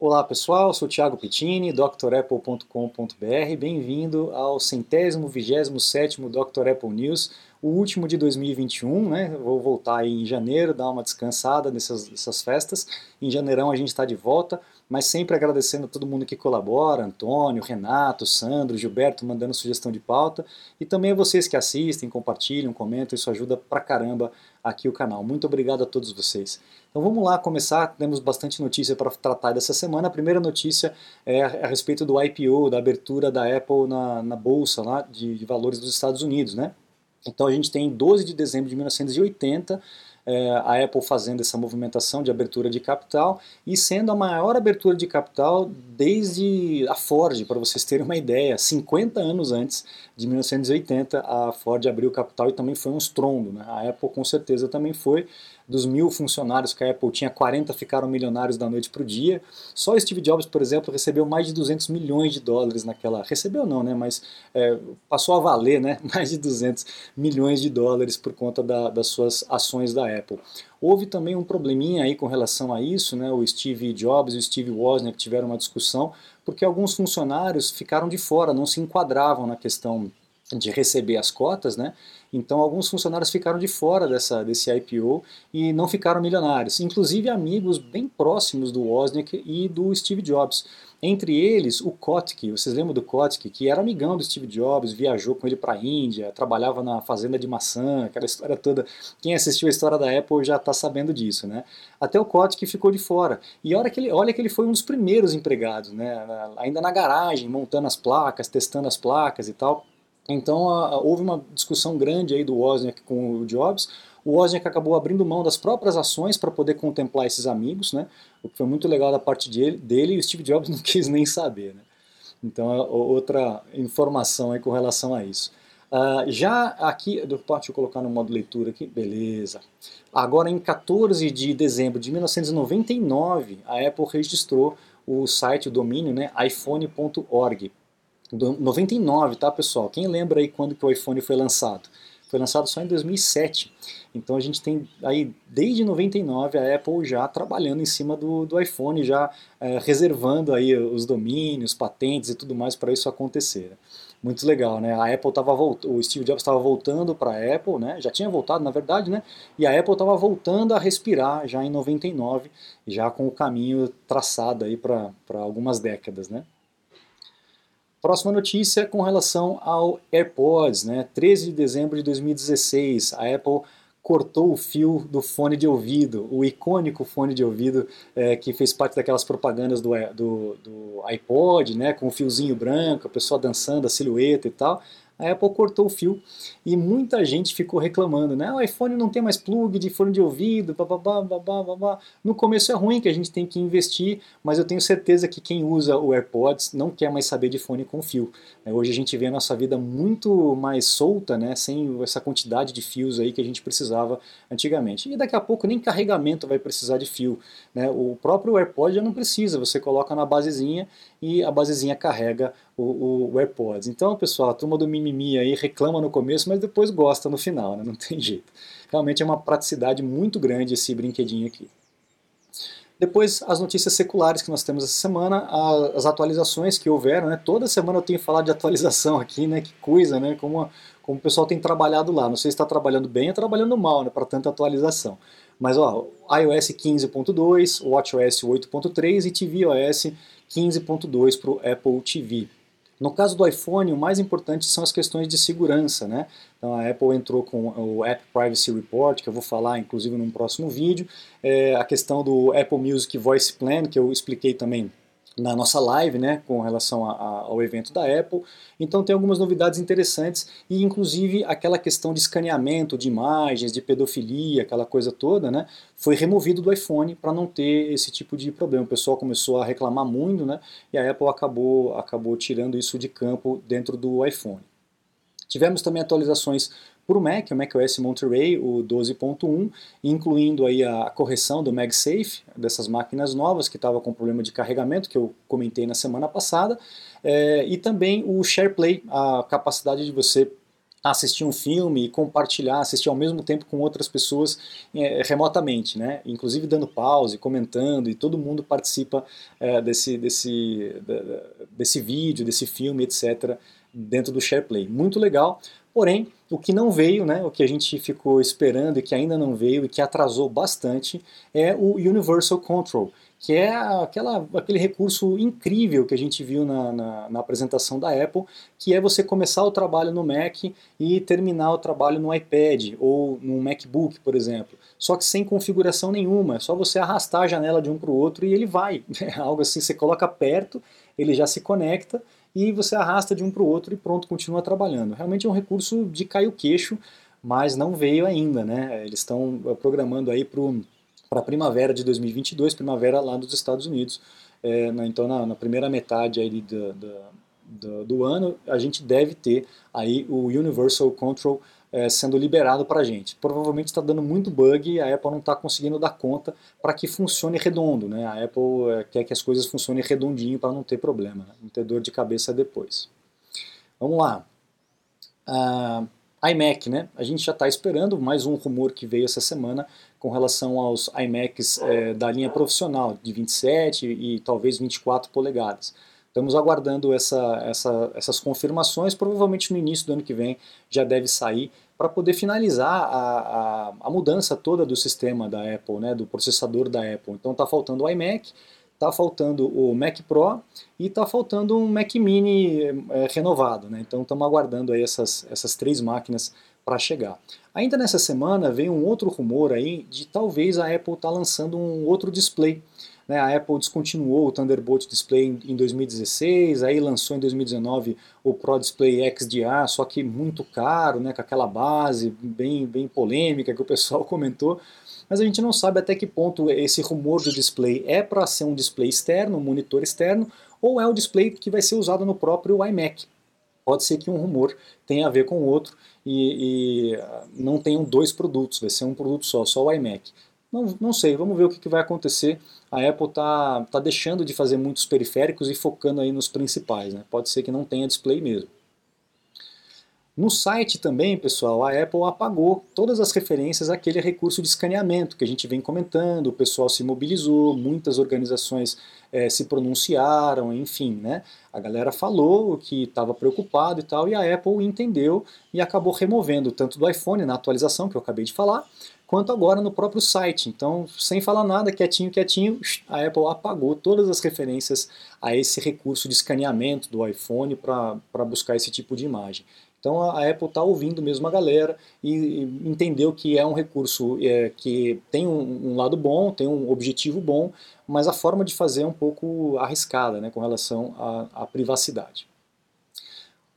Olá pessoal, sou Thiago Pittini, drapple.com.br. Bem-vindo ao centésimo, vigésimo sétimo Dr. Apple News, o último de 2021, né? Vou voltar aí em janeiro, dar uma descansada nessas, nessas festas. Em janeirão a gente está de volta, mas sempre agradecendo a todo mundo que colabora, Antônio, Renato, Sandro, Gilberto mandando sugestão de pauta e também a vocês que assistem, compartilham, comentam, isso ajuda pra caramba aqui o canal. Muito obrigado a todos vocês. Então vamos lá começar, temos bastante notícia para tratar dessa semana. A primeira notícia é a respeito do IPO, da abertura da Apple na, na bolsa lá de, de valores dos Estados Unidos, né? Então a gente tem 12 de dezembro de 1980 é, a Apple fazendo essa movimentação de abertura de capital e sendo a maior abertura de capital desde a Ford, para vocês terem uma ideia, 50 anos antes de 1980 a Ford abriu capital e também foi um estrondo, né? a Apple com certeza também foi, dos mil funcionários que a Apple tinha, 40 ficaram milionários da noite para o dia. Só Steve Jobs, por exemplo, recebeu mais de 200 milhões de dólares naquela. Recebeu não, né? Mas é, passou a valer, né? Mais de 200 milhões de dólares por conta da, das suas ações da Apple. Houve também um probleminha aí com relação a isso, né? O Steve Jobs e o Steve Wozniak tiveram uma discussão porque alguns funcionários ficaram de fora, não se enquadravam na questão de receber as cotas, né? Então alguns funcionários ficaram de fora dessa, desse IPO e não ficaram milionários, inclusive amigos bem próximos do Wozniak e do Steve Jobs. Entre eles, o Kotick, vocês lembram do Kotick, que era amigão do Steve Jobs, viajou com ele para a Índia, trabalhava na fazenda de maçã, aquela história toda. Quem assistiu a história da Apple já está sabendo disso, né? Até o Kotick ficou de fora. E olha que, ele, olha que ele foi um dos primeiros empregados, né? Ainda na garagem, montando as placas, testando as placas e tal. Então a, houve uma discussão grande aí do Wozniak com o Jobs. O Wozniak acabou abrindo mão das próprias ações para poder contemplar esses amigos, né? o que foi muito legal da parte dele, dele e o Steve Jobs não quis nem saber. Né? Então é outra informação aí com relação a isso. Uh, já aqui, deixa eu colocar no modo leitura aqui, beleza. Agora em 14 de dezembro de 1999, a Apple registrou o site, o domínio, né, iphone.org. 99, tá pessoal? Quem lembra aí quando que o iPhone foi lançado? Foi lançado só em 2007. Então a gente tem aí desde 99 a Apple já trabalhando em cima do, do iPhone, já é, reservando aí os domínios, patentes e tudo mais para isso acontecer. Muito legal, né? A Apple estava o Steve Jobs estava voltando para a Apple, né? Já tinha voltado, na verdade, né? E a Apple estava voltando a respirar já em 99, já com o caminho traçado aí para algumas décadas, né? Próxima notícia com relação ao AirPods, né? 13 de dezembro de 2016, a Apple cortou o fio do fone de ouvido, o icônico fone de ouvido é, que fez parte daquelas propagandas do, do, do iPod, né? Com o fiozinho branco, a pessoa dançando, a silhueta e tal a Apple cortou o fio e muita gente ficou reclamando, né? O iPhone não tem mais plug de fone de ouvido, bababá, babá, babá. No começo é ruim que a gente tem que investir, mas eu tenho certeza que quem usa o AirPods não quer mais saber de fone com fio. É, hoje a gente vê a nossa vida muito mais solta, né? Sem essa quantidade de fios aí que a gente precisava antigamente. E daqui a pouco nem carregamento vai precisar de fio. Né? O próprio AirPod já não precisa, você coloca na basezinha e a basezinha carrega o, o, AirPods. Então, pessoal, a turma do mimimi aí reclama no começo, mas depois gosta no final, né? não tem jeito. Realmente é uma praticidade muito grande esse brinquedinho aqui. Depois, as notícias seculares que nós temos essa semana, as atualizações que houveram, né? Toda semana eu tenho falado de atualização aqui, né? Que coisa, né? Como, como o pessoal tem trabalhado lá. Não sei se está trabalhando bem ou trabalhando mal, né? Para tanta atualização. Mas, ó, iOS 15.2, WatchOS 8.3 e tvOS 15.2 para o Apple TV. No caso do iPhone, o mais importante são as questões de segurança, né? Então a Apple entrou com o App Privacy Report, que eu vou falar inclusive num próximo vídeo, é, a questão do Apple Music Voice Plan, que eu expliquei também na nossa live, né, com relação a, a, ao evento da Apple. Então tem algumas novidades interessantes e inclusive aquela questão de escaneamento de imagens, de pedofilia, aquela coisa toda, né, foi removido do iPhone para não ter esse tipo de problema. O pessoal começou a reclamar muito, né, e a Apple acabou acabou tirando isso de campo dentro do iPhone. Tivemos também atualizações para o Mac, o macOS Monterey, o 12.1, incluindo aí a correção do MagSafe, dessas máquinas novas que estava com problema de carregamento, que eu comentei na semana passada, é, e também o SharePlay, a capacidade de você assistir um filme e compartilhar, assistir ao mesmo tempo com outras pessoas é, remotamente, né? Inclusive dando pause, comentando e todo mundo participa é, desse, desse, desse vídeo, desse filme, etc. dentro do SharePlay. Muito legal. Porém, o que não veio, né, o que a gente ficou esperando e que ainda não veio e que atrasou bastante é o Universal Control, que é aquela, aquele recurso incrível que a gente viu na, na, na, apresentação da Apple, que é você começar o trabalho no Mac e terminar o trabalho no iPad ou no MacBook, por exemplo. Só que sem configuração nenhuma, é só você arrastar a janela de um para o outro e ele vai. É algo assim, você coloca perto, ele já se conecta e você arrasta de um para o outro e pronto, continua trabalhando. Realmente é um recurso de cair o queixo, mas não veio ainda, né? Eles estão programando aí para a primavera de 2022, primavera lá dos Estados Unidos. É, então, na, na, primeira metade aí do, do, do, ano, a gente deve ter aí o Universal Control é, sendo liberado para a gente. Provavelmente está dando muito bug e a Apple não está conseguindo dar conta para que funcione redondo. Né? A Apple é, quer que as coisas funcionem redondinho para não ter problema, né? não ter dor de cabeça depois. Vamos lá. Uh, iMac, né? A gente já está esperando mais um rumor que veio essa semana com relação aos iMacs é, da linha profissional, de 27 e talvez 24 polegadas. Estamos aguardando essa, essa, essas confirmações, provavelmente no início do ano que vem já deve sair, para poder finalizar a, a, a, mudança toda do sistema da Apple, né, do processador da Apple. Então está faltando o iMac, está faltando o Mac Pro e está faltando um Mac Mini é, renovado. Né? Então estamos aguardando aí essas, essas três máquinas para chegar. Ainda nessa semana veio um outro rumor aí de talvez a Apple estar tá lançando um outro display. Né? A Apple descontinuou o Thunderbolt Display em 2016, aí lançou em 2019 o Pro Display XDR, só que muito caro, né? com aquela base bem, bem polêmica que o pessoal comentou. Mas a gente não sabe até que ponto esse rumor do display é para ser um display externo, um monitor externo, ou é o display que vai ser usado no próprio iMac. Pode ser que um rumor tenha a ver com o outro e, e não tenham dois produtos, vai ser um produto só, só o iMac. Não, não sei, vamos ver o que, que vai acontecer. A Apple está tá deixando de fazer muitos periféricos e focando aí nos principais. Né? Pode ser que não tenha display mesmo. No site também, pessoal, a Apple apagou todas as referências àquele recurso de escaneamento que a gente vem comentando, o pessoal se mobilizou, muitas organizações é, se pronunciaram, enfim, né? A galera falou que estava preocupado e tal, e a Apple entendeu e acabou removendo tanto do iPhone na atualização que eu acabei de falar, quanto agora no próprio site. Então, sem falar nada, quietinho, quietinho, a Apple apagou todas as referências a esse recurso de escaneamento do iPhone para buscar esse tipo de imagem. Então a Apple está ouvindo mesmo a galera e, entendeu que é um recurso é, que tem um, um, lado bom, tem um objetivo bom, mas a forma de fazer é um pouco arriscada né, com relação à, à privacidade.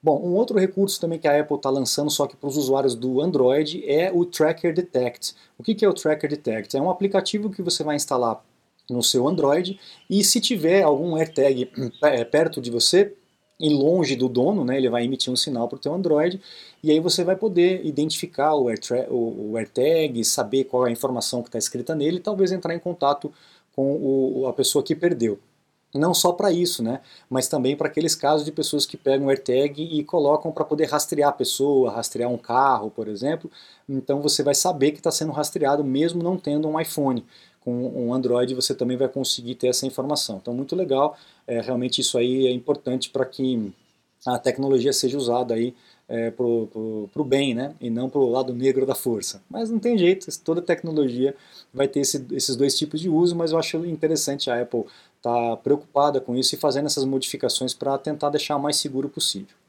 Bom, um outro recurso também que a Apple está lançando, só que para os usuários do Android, é o Tracker Detect. O que, que é o Tracker Detect? É um aplicativo que você vai instalar no seu Android e se tiver algum AirTag é, perto de você, e longe do dono, né, ele vai emitir um sinal para o teu Android e aí você vai poder identificar o, o, o AirTag, saber qual é a informação que está escrita nele e talvez entrar em contato com o, a pessoa que perdeu. Não só para isso, né, mas também para aqueles casos de pessoas que pegam o AirTag e colocam para poder rastrear a pessoa, rastrear um carro, por exemplo. Então você vai saber que está sendo rastreado mesmo não tendo um iPhone com um Android você também vai conseguir ter essa informação. Então, muito legal. É, realmente isso aí é importante para que a tecnologia seja usada aí é, para o bem, né? E não para o lado negro da força. Mas não tem jeito, toda tecnologia vai ter esse, esses dois tipos de uso, mas eu acho interessante a Apple estar tá preocupada com isso e fazendo essas modificações para tentar deixar o mais seguro possível.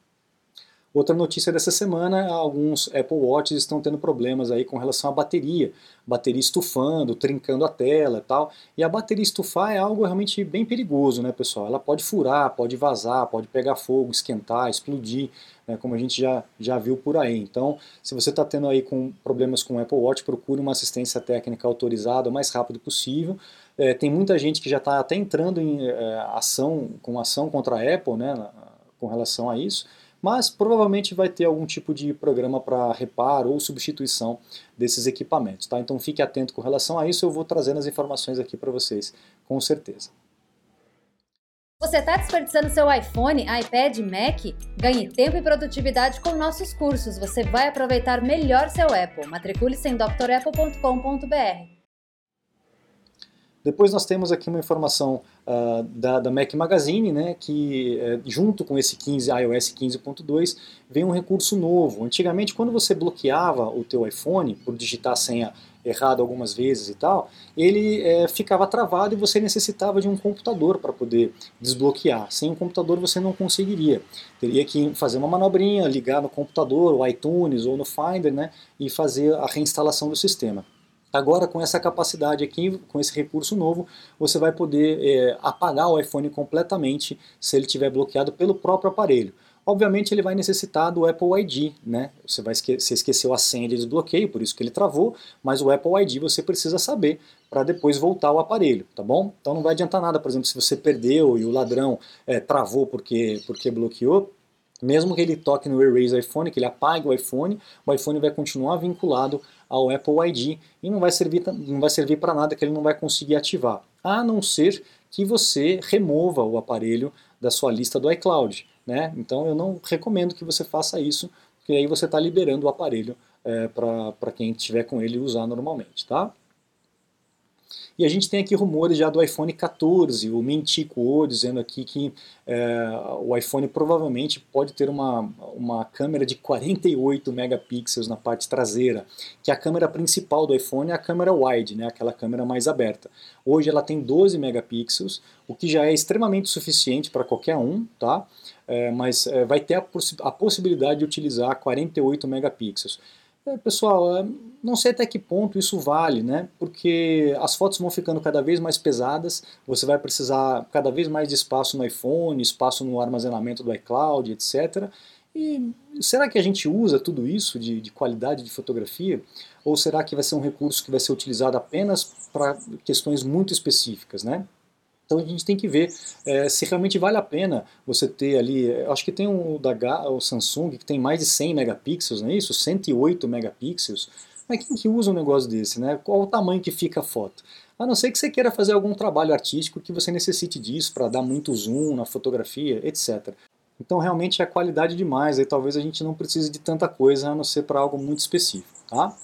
Outra notícia dessa semana, alguns Apple Watches estão tendo problemas aí com relação à bateria, bateria estufando, trincando a tela e tal. E a bateria estufar é algo realmente bem perigoso, né, pessoal? Ela pode furar, pode vazar, pode pegar fogo, esquentar, explodir, né, como a gente já, já viu por aí. Então, se você está tendo aí com problemas com o Apple Watch, procure uma assistência técnica autorizada o mais rápido possível. É, tem muita gente que já está até entrando em é, ação, com ação contra a Apple, né, com relação a isso mas provavelmente vai ter algum tipo de programa para reparo ou substituição desses equipamentos. Tá? Então fique atento com relação a isso, eu vou trazendo as informações aqui para vocês, com certeza. Você está desperdiçando seu iPhone, iPad, Mac? Ganhe tempo e produtividade com nossos cursos. Você vai aproveitar melhor seu Apple. Matricule-se em drapple.com.br. Depois nós temos aqui uma informação uh, da, da, Mac Magazine, né, que uh, junto com esse 15 iOS 15.2 vem um recurso novo. Antigamente, quando você bloqueava o teu iPhone por digitar a senha errado algumas vezes e tal, ele é, ficava travado e você necessitava de um computador para poder desbloquear. Sem um computador você não conseguiria. Teria que fazer uma manobrinha, ligar no computador, o iTunes ou no Finder, né, e fazer a reinstalação do sistema. Agora, com essa capacidade aqui, com esse recurso novo, você vai poder é, apagar o iPhone completamente se ele estiver bloqueado pelo próprio aparelho. Obviamente ele vai necessitar do Apple ID, né? Você, vai esque você esqueceu a senha de desbloqueio, por isso que ele travou, mas o Apple ID você precisa saber para depois voltar o aparelho, tá bom? Então não vai adiantar nada, por exemplo, se você perdeu e o ladrão é, travou porque, porque bloqueou, mesmo que ele toque no Erase iPhone, que ele apague o iPhone, o iPhone vai continuar vinculado ao Apple ID e não vai servir, não vai servir para nada que ele não vai conseguir ativar, a não ser que você remova o aparelho da sua lista do iCloud. Né? Então eu não recomendo que você faça isso, porque aí você está liberando o aparelho é, para quem estiver com ele usar normalmente. Tá? E a gente tem aqui rumores já do iPhone 14, o Mintico dizendo aqui que é, o iPhone provavelmente pode ter uma, uma câmera de 48 megapixels na parte traseira, que a câmera principal do iPhone é a câmera wide, né, aquela câmera mais aberta. Hoje ela tem 12 megapixels, o que já é extremamente suficiente para qualquer um, tá? É, mas é, vai ter a, poss a possibilidade de utilizar 48 megapixels. É, pessoal, é, não sei até que ponto isso vale, né? Porque as fotos vão ficando cada vez mais pesadas, você vai precisar cada vez mais de espaço no iPhone, espaço no armazenamento do iCloud, etc. E será que a gente usa tudo isso de, de qualidade de fotografia? Ou será que vai ser um recurso que vai ser utilizado apenas para questões muito específicas, né? Então a gente tem que ver é, se realmente vale a pena você ter ali, acho que tem um da o Samsung que tem mais de 100 megapixels, não é isso? 108 megapixels. Mas quem que usa um negócio desse, né? Qual o tamanho que fica a foto? A não ser que você queira fazer algum trabalho artístico que você necessite disso para dar muito zoom na fotografia, etc. Então realmente é qualidade demais, aí talvez a gente não precise de tanta coisa a não ser para algo muito específico, tá?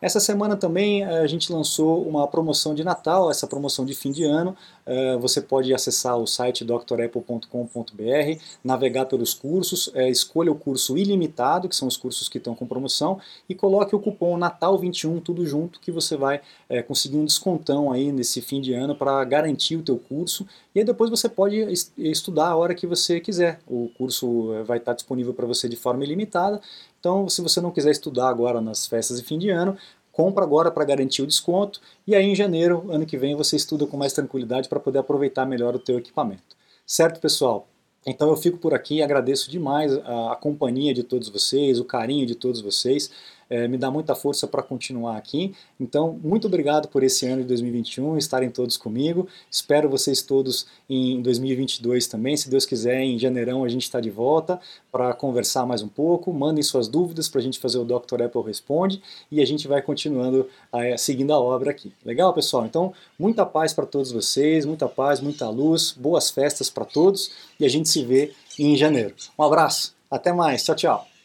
Essa semana também eh, a gente lançou uma promoção de Natal, essa promoção de fim de ano. Eh, você pode acessar o site drapple.com.br, navegar pelos cursos, eh, escolha o curso ilimitado, que são os cursos que estão com promoção, e coloque o cupom Natal21 tudo junto, que você vai conseguir um descontão aí nesse fim de ano para garantir o teu curso. E aí depois você pode estudar a hora que você quiser. O curso vai estar disponível para você de forma ilimitada. Então, se você não quiser estudar agora nas festas de fim de ano, compra agora para garantir o desconto e aí em janeiro, ano que vem, você estuda com mais tranquilidade para poder aproveitar melhor o teu equipamento. Certo, pessoal? Então eu fico por aqui, agradeço demais a, a companhia de todos vocês, o carinho de todos vocês é, me dá muita força para continuar aqui. Então, muito obrigado por esse ano de 2021 estarem todos comigo. Espero vocês todos em 2022 também. Se Deus quiser, em janeirão a gente está de volta para conversar mais um pouco. Mandem suas dúvidas para a gente fazer o Dr. Apple Responde e a gente vai continuando é, seguindo a obra aqui. Legal, pessoal? Então, muita paz para todos vocês, muita paz, muita luz, boas festas para todos e a gente se vê em janeiro. Um abraço, até mais, tchau, tchau.